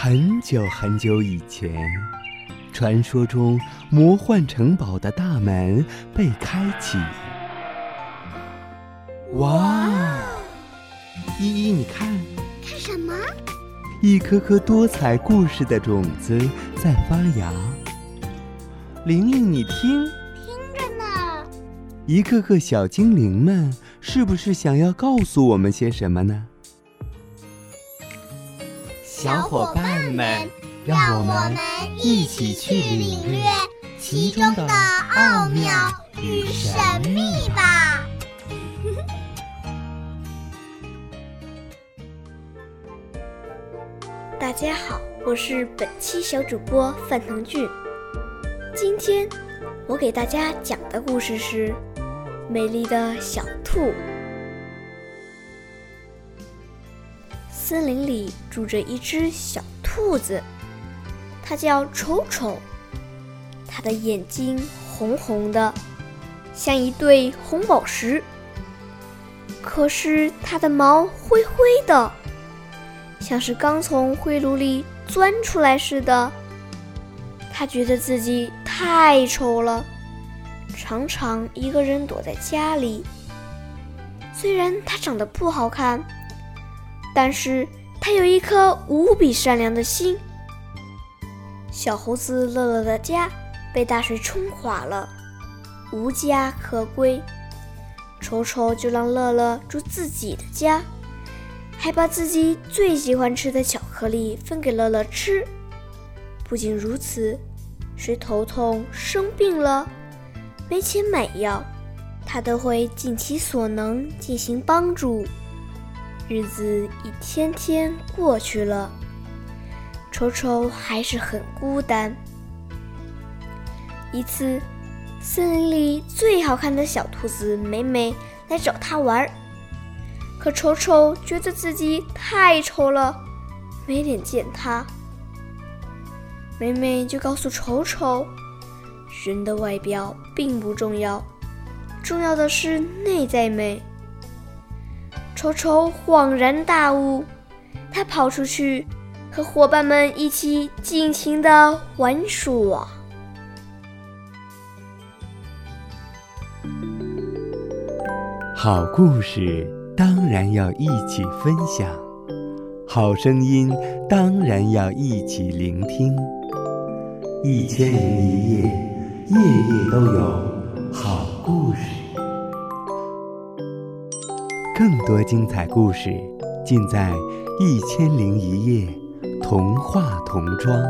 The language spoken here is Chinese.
很久很久以前，传说中魔幻城堡的大门被开启。哇！依依，你看，看什么？一颗颗多彩故事的种子在发芽。玲玲，你听，听着呢。一个个小精灵们，是不是想要告诉我们些什么呢？小伙伴们，让我们一起去领略其中的奥妙与神秘吧！大家好，我是本期小主播范腾俊。今天我给大家讲的故事是《美丽的小兔》。森林里住着一只小兔子，它叫丑丑。它的眼睛红红的，像一对红宝石。可是它的毛灰灰的，像是刚从灰炉里钻出来似的。它觉得自己太丑了，常常一个人躲在家里。虽然它长得不好看。但是他有一颗无比善良的心。小猴子乐乐的家被大水冲垮了，无家可归。丑丑就让乐乐住自己的家，还把自己最喜欢吃的巧克力分给乐乐吃。不仅如此，谁头痛生病了，没钱买药，他都会尽其所能进行帮助。日子一天天过去了，丑丑还是很孤单。一次，森林里最好看的小兔子美美来找他玩儿，可丑丑觉得自己太丑了，没脸见他。美美就告诉丑丑，人的外表并不重要，重要的是内在美。丑丑恍然大悟，他跑出去和伙伴们一起尽情的玩耍。好故事当然要一起分享，好声音当然要一起聆听。一千零一夜，夜夜都有好故事。更多精彩故事，尽在《一千零一夜》童话童装。